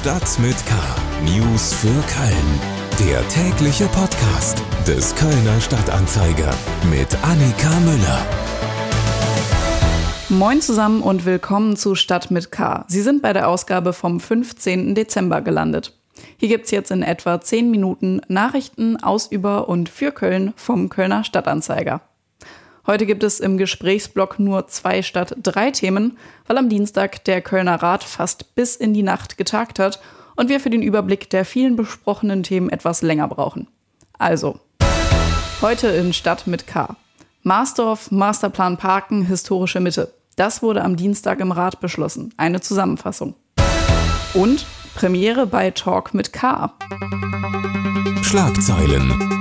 Stadt mit K. News für Köln. Der tägliche Podcast des Kölner Stadtanzeiger mit Annika Müller. Moin zusammen und willkommen zu Stadt mit K. Sie sind bei der Ausgabe vom 15. Dezember gelandet. Hier gibt es jetzt in etwa 10 Minuten Nachrichten aus, über und für Köln vom Kölner Stadtanzeiger. Heute gibt es im Gesprächsblock nur zwei statt drei Themen, weil am Dienstag der Kölner Rat fast bis in die Nacht getagt hat und wir für den Überblick der vielen besprochenen Themen etwas länger brauchen. Also, heute in Stadt mit K. Marsdorf, Masterplan Parken, historische Mitte. Das wurde am Dienstag im Rat beschlossen. Eine Zusammenfassung. Und Premiere bei Talk mit K. Schlagzeilen.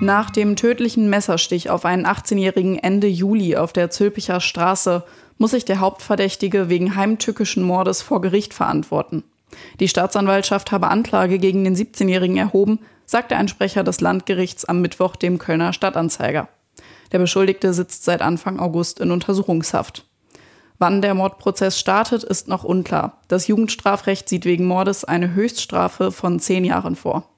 Nach dem tödlichen Messerstich auf einen 18-jährigen Ende Juli auf der Zülpicher Straße muss sich der Hauptverdächtige wegen heimtückischen Mordes vor Gericht verantworten. Die Staatsanwaltschaft habe Anklage gegen den 17-Jährigen erhoben, sagte ein Sprecher des Landgerichts am Mittwoch dem Kölner Stadtanzeiger. Der Beschuldigte sitzt seit Anfang August in Untersuchungshaft. Wann der Mordprozess startet, ist noch unklar. Das Jugendstrafrecht sieht wegen Mordes eine Höchststrafe von zehn Jahren vor.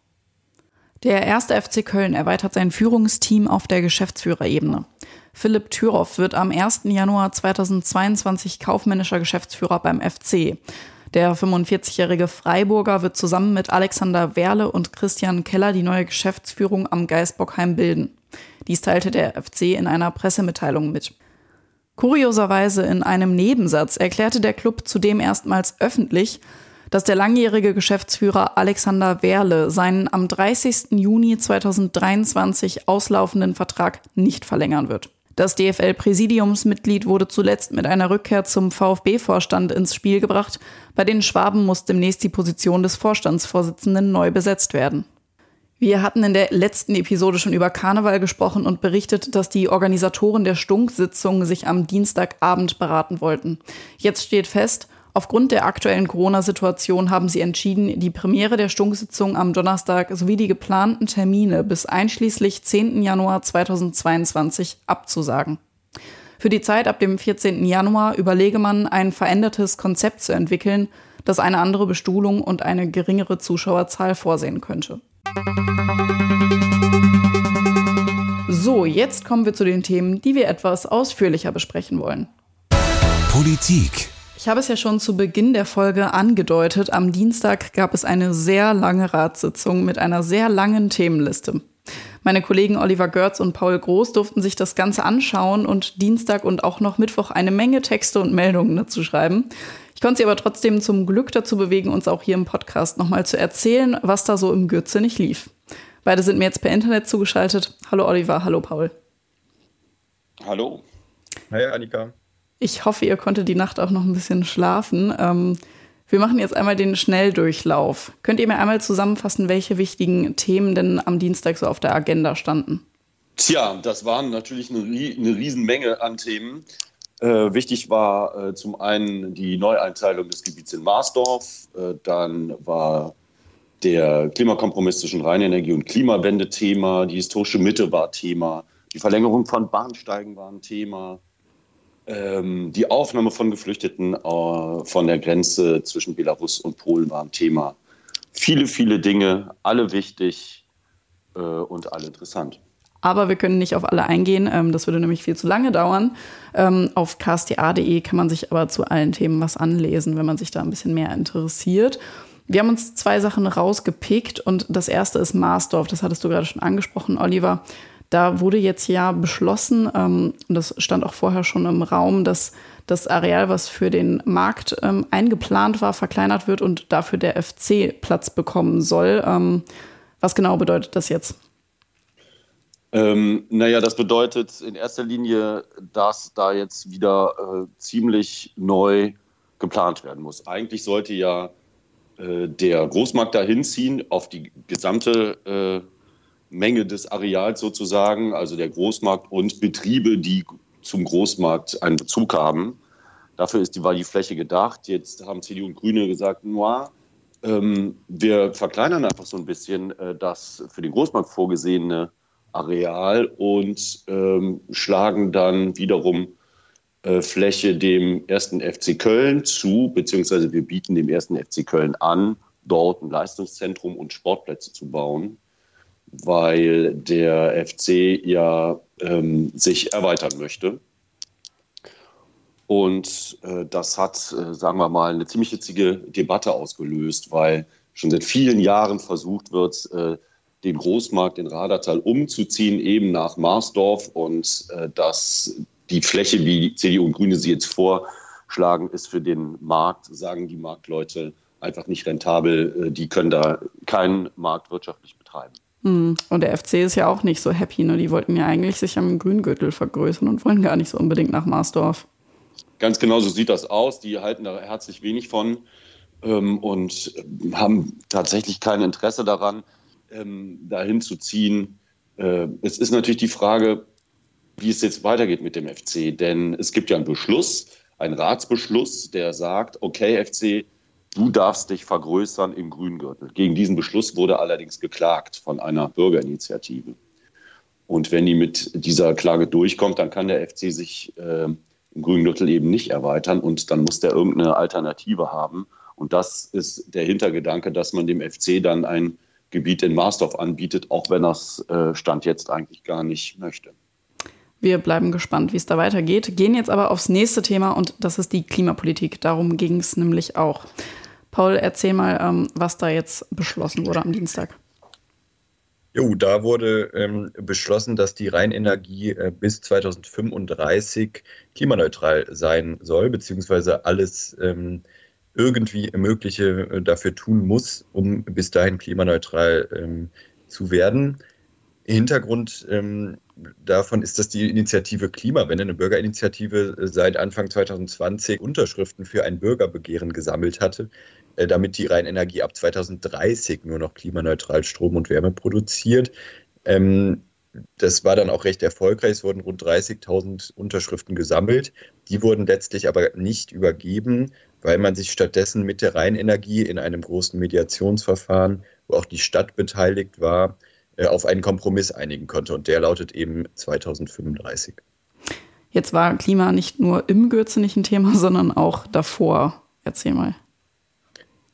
Der erste FC Köln erweitert sein Führungsteam auf der Geschäftsführerebene. Philipp Thüroff wird am 1. Januar 2022 kaufmännischer Geschäftsführer beim FC. Der 45-jährige Freiburger wird zusammen mit Alexander Werle und Christian Keller die neue Geschäftsführung am Geisbockheim bilden. Dies teilte der FC in einer Pressemitteilung mit. Kurioserweise in einem Nebensatz erklärte der Club zudem erstmals öffentlich, dass der langjährige Geschäftsführer Alexander Werle seinen am 30. Juni 2023 auslaufenden Vertrag nicht verlängern wird. Das DFL-Präsidiumsmitglied wurde zuletzt mit einer Rückkehr zum VfB-Vorstand ins Spiel gebracht. Bei den Schwaben muss demnächst die Position des Vorstandsvorsitzenden neu besetzt werden. Wir hatten in der letzten Episode schon über Karneval gesprochen und berichtet, dass die Organisatoren der Stunksitzung sich am Dienstagabend beraten wollten. Jetzt steht fest, Aufgrund der aktuellen Corona-Situation haben sie entschieden, die Premiere der Stunksitzung am Donnerstag sowie die geplanten Termine bis einschließlich 10. Januar 2022 abzusagen. Für die Zeit ab dem 14. Januar überlege man, ein verändertes Konzept zu entwickeln, das eine andere Bestuhlung und eine geringere Zuschauerzahl vorsehen könnte. So, jetzt kommen wir zu den Themen, die wir etwas ausführlicher besprechen wollen. Politik ich habe es ja schon zu Beginn der Folge angedeutet. Am Dienstag gab es eine sehr lange Ratssitzung mit einer sehr langen Themenliste. Meine Kollegen Oliver Görz und Paul Groß durften sich das Ganze anschauen und Dienstag und auch noch Mittwoch eine Menge Texte und Meldungen dazu schreiben. Ich konnte sie aber trotzdem zum Glück dazu bewegen, uns auch hier im Podcast nochmal zu erzählen, was da so im Gürze nicht lief. Beide sind mir jetzt per Internet zugeschaltet. Hallo Oliver, hallo Paul. Hallo. Hi Annika. Ich hoffe, ihr konntet die Nacht auch noch ein bisschen schlafen. Ähm, wir machen jetzt einmal den Schnelldurchlauf. Könnt ihr mir einmal zusammenfassen, welche wichtigen Themen denn am Dienstag so auf der Agenda standen? Tja, das waren natürlich eine, eine Riesenmenge an Themen. Äh, wichtig war äh, zum einen die Neueinteilung des Gebiets in Marsdorf. Äh, dann war der Klimakompromiss zwischen Rheinenergie und Klimawende Thema. Die historische Mitte war Thema. Die Verlängerung von Bahnsteigen war ein Thema ähm, die Aufnahme von Geflüchteten äh, von der Grenze zwischen Belarus und Polen war ein Thema. Viele, viele Dinge, alle wichtig äh, und alle interessant. Aber wir können nicht auf alle eingehen, ähm, das würde nämlich viel zu lange dauern. Ähm, auf ksta.de kann man sich aber zu allen Themen was anlesen, wenn man sich da ein bisschen mehr interessiert. Wir haben uns zwei Sachen rausgepickt und das erste ist Marsdorf, das hattest du gerade schon angesprochen, Oliver. Da wurde jetzt ja beschlossen, ähm, und das stand auch vorher schon im Raum, dass das Areal, was für den Markt ähm, eingeplant war, verkleinert wird und dafür der FC Platz bekommen soll. Ähm, was genau bedeutet das jetzt? Ähm, naja, das bedeutet in erster Linie, dass da jetzt wieder äh, ziemlich neu geplant werden muss. Eigentlich sollte ja äh, der Großmarkt da hinziehen auf die gesamte äh, Menge des Areals sozusagen, also der Großmarkt und Betriebe, die zum Großmarkt einen Bezug haben. Dafür ist die, war die Fläche gedacht. Jetzt haben CDU und Grüne gesagt, noir, ähm, wir verkleinern einfach so ein bisschen äh, das für den Großmarkt vorgesehene Areal und ähm, schlagen dann wiederum äh, Fläche dem ersten FC Köln zu, beziehungsweise wir bieten dem ersten FC Köln an, dort ein Leistungszentrum und Sportplätze zu bauen, weil der FC ja ähm, sich erweitern möchte. Und äh, das hat, äh, sagen wir mal, eine ziemlich hitzige Debatte ausgelöst, weil schon seit vielen Jahren versucht wird, äh, den Großmarkt in Radertal umzuziehen, eben nach Marsdorf und äh, dass die Fläche, wie CDU und Grüne sie jetzt vorschlagen, ist für den Markt, sagen die Marktleute, einfach nicht rentabel. Äh, die können da keinen Markt wirtschaftlich betreiben. Hm. Und der FC ist ja auch nicht so happy. Ne? Die wollten ja eigentlich sich am Grüngürtel vergrößern und wollen gar nicht so unbedingt nach Marsdorf. Ganz genau so sieht das aus. Die halten da herzlich wenig von ähm, und haben tatsächlich kein Interesse daran, ähm, dahin zu ziehen. Äh, es ist natürlich die Frage, wie es jetzt weitergeht mit dem FC. Denn es gibt ja einen Beschluss, einen Ratsbeschluss, der sagt, okay, FC, du darfst dich vergrößern im Grüngürtel. Gegen diesen Beschluss wurde allerdings geklagt von einer Bürgerinitiative. Und wenn die mit dieser Klage durchkommt, dann kann der FC sich äh, im Grüngürtel eben nicht erweitern und dann muss der irgendeine Alternative haben. Und das ist der Hintergedanke, dass man dem FC dann ein Gebiet in Marsdorf anbietet, auch wenn das äh, Stand jetzt eigentlich gar nicht möchte. Wir bleiben gespannt, wie es da weitergeht, gehen jetzt aber aufs nächste Thema und das ist die Klimapolitik. Darum ging es nämlich auch. Paul, erzähl mal, ähm, was da jetzt beschlossen wurde am Dienstag. Jo, da wurde ähm, beschlossen, dass die Rheinenergie äh, bis 2035 klimaneutral sein soll, beziehungsweise alles ähm, irgendwie Mögliche äh, dafür tun muss, um bis dahin klimaneutral ähm, zu werden. Hintergrund ähm, davon ist, dass die Initiative Klimawende, eine Bürgerinitiative, äh, seit Anfang 2020 Unterschriften für ein Bürgerbegehren gesammelt hatte, damit die Rheinenergie ab 2030 nur noch klimaneutral Strom und Wärme produziert. Ähm, das war dann auch recht erfolgreich. Es wurden rund 30.000 Unterschriften gesammelt. Die wurden letztlich aber nicht übergeben, weil man sich stattdessen mit der Rheinenergie in einem großen Mediationsverfahren, wo auch die Stadt beteiligt war, äh, auf einen Kompromiss einigen konnte. Und der lautet eben 2035. Jetzt war Klima nicht nur im Gürzenich ein Thema, sondern auch davor. Erzähl mal.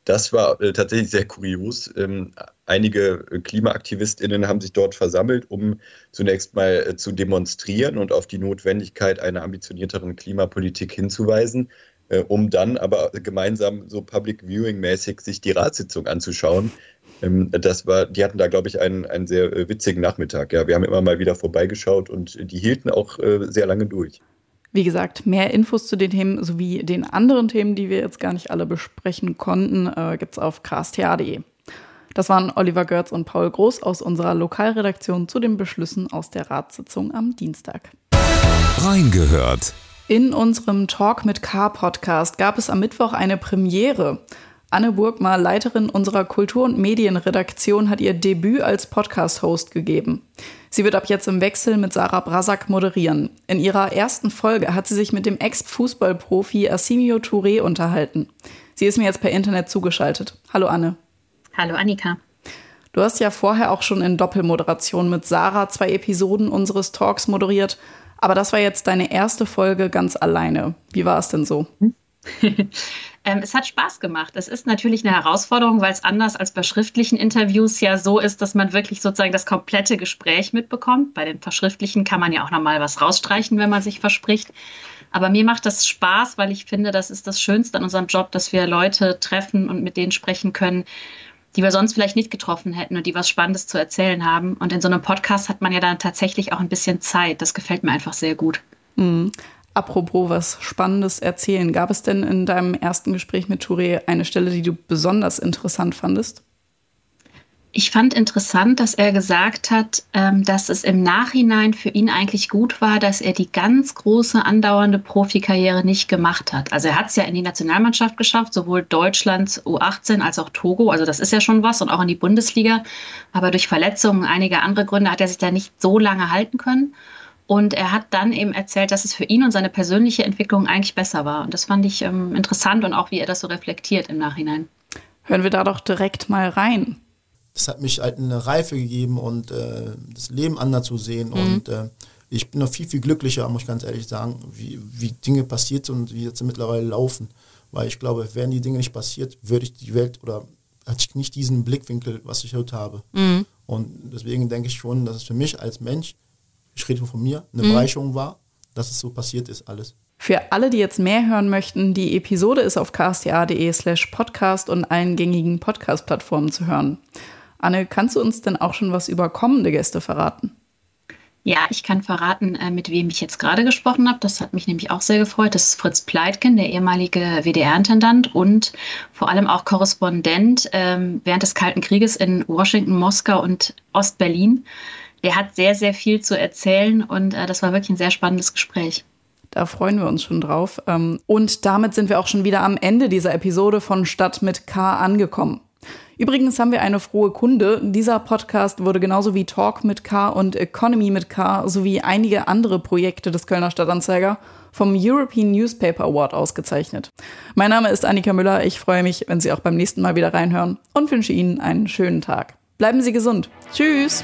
Das war äh, tatsächlich sehr kurios. Ähm, einige KlimaaktivistInnen haben sich dort versammelt, um zunächst mal äh, zu demonstrieren und auf die Notwendigkeit einer ambitionierteren Klimapolitik hinzuweisen, äh, um dann aber gemeinsam so Public Viewing-mäßig sich die Ratssitzung anzuschauen, ähm, das war, die hatten da, glaube ich, einen, einen sehr äh, witzigen Nachmittag. Ja, wir haben immer mal wieder vorbeigeschaut und die hielten auch äh, sehr lange durch. Wie gesagt, mehr Infos zu den Themen sowie den anderen Themen, die wir jetzt gar nicht alle besprechen konnten, äh, gibt es auf krasth.de. Das waren Oliver Görz und Paul Groß aus unserer Lokalredaktion zu den Beschlüssen aus der Ratssitzung am Dienstag. Reingehört. In unserem Talk mit K Podcast gab es am Mittwoch eine Premiere. Anne Burgmar, Leiterin unserer Kultur- und Medienredaktion, hat ihr Debüt als Podcast-Host gegeben. Sie wird ab jetzt im Wechsel mit Sarah Brasak moderieren. In ihrer ersten Folge hat sie sich mit dem Ex-Fußballprofi Asimio Touré unterhalten. Sie ist mir jetzt per Internet zugeschaltet. Hallo Anne. Hallo Annika. Du hast ja vorher auch schon in Doppelmoderation mit Sarah zwei Episoden unseres Talks moderiert, aber das war jetzt deine erste Folge ganz alleine. Wie war es denn so? Ähm, es hat Spaß gemacht. Es ist natürlich eine Herausforderung, weil es anders als bei schriftlichen Interviews ja so ist, dass man wirklich sozusagen das komplette Gespräch mitbekommt. Bei den verschriftlichen kann man ja auch nochmal was rausstreichen, wenn man sich verspricht. Aber mir macht das Spaß, weil ich finde, das ist das Schönste an unserem Job, dass wir Leute treffen und mit denen sprechen können, die wir sonst vielleicht nicht getroffen hätten und die was Spannendes zu erzählen haben. Und in so einem Podcast hat man ja dann tatsächlich auch ein bisschen Zeit. Das gefällt mir einfach sehr gut. Apropos was Spannendes erzählen. Gab es denn in deinem ersten Gespräch mit Touré eine Stelle, die du besonders interessant fandest? Ich fand interessant, dass er gesagt hat, ähm, dass es im Nachhinein für ihn eigentlich gut war, dass er die ganz große andauernde Profikarriere nicht gemacht hat. Also er hat es ja in die Nationalmannschaft geschafft, sowohl Deutschlands U18 als auch Togo. Also das ist ja schon was und auch in die Bundesliga. Aber durch Verletzungen und einige andere Gründe hat er sich da nicht so lange halten können. Und er hat dann eben erzählt, dass es für ihn und seine persönliche Entwicklung eigentlich besser war. Und das fand ich ähm, interessant und auch, wie er das so reflektiert im Nachhinein. Hören wir da doch direkt mal rein. Das hat mich halt eine Reife gegeben und äh, das Leben anders zu sehen. Mhm. Und äh, ich bin noch viel, viel glücklicher, muss ich ganz ehrlich sagen, wie, wie Dinge passiert sind und wie jetzt mittlerweile laufen. Weil ich glaube, wären die Dinge nicht passiert, würde ich die Welt oder hatte ich nicht diesen Blickwinkel, was ich heute habe. Mhm. Und deswegen denke ich schon, dass es für mich als Mensch, ich rede von mir, eine Bereicherung war, dass es so passiert ist alles. Für alle, die jetzt mehr hören möchten, die Episode ist auf ksta.de slash podcast und allen gängigen Podcast-Plattformen zu hören. Anne, kannst du uns denn auch schon was über kommende Gäste verraten? Ja, ich kann verraten, äh, mit wem ich jetzt gerade gesprochen habe. Das hat mich nämlich auch sehr gefreut. Das ist Fritz Pleitgen, der ehemalige WDR-Intendant und vor allem auch Korrespondent ähm, während des Kalten Krieges in Washington, Moskau und Ostberlin. Der hat sehr, sehr viel zu erzählen und äh, das war wirklich ein sehr spannendes Gespräch. Da freuen wir uns schon drauf. Ähm, und damit sind wir auch schon wieder am Ende dieser Episode von Stadt mit K angekommen. Übrigens haben wir eine frohe Kunde. Dieser Podcast wurde genauso wie Talk mit K und Economy mit K sowie einige andere Projekte des Kölner Stadtanzeiger vom European Newspaper Award ausgezeichnet. Mein Name ist Annika Müller. Ich freue mich, wenn Sie auch beim nächsten Mal wieder reinhören und wünsche Ihnen einen schönen Tag. Bleiben Sie gesund. Tschüss.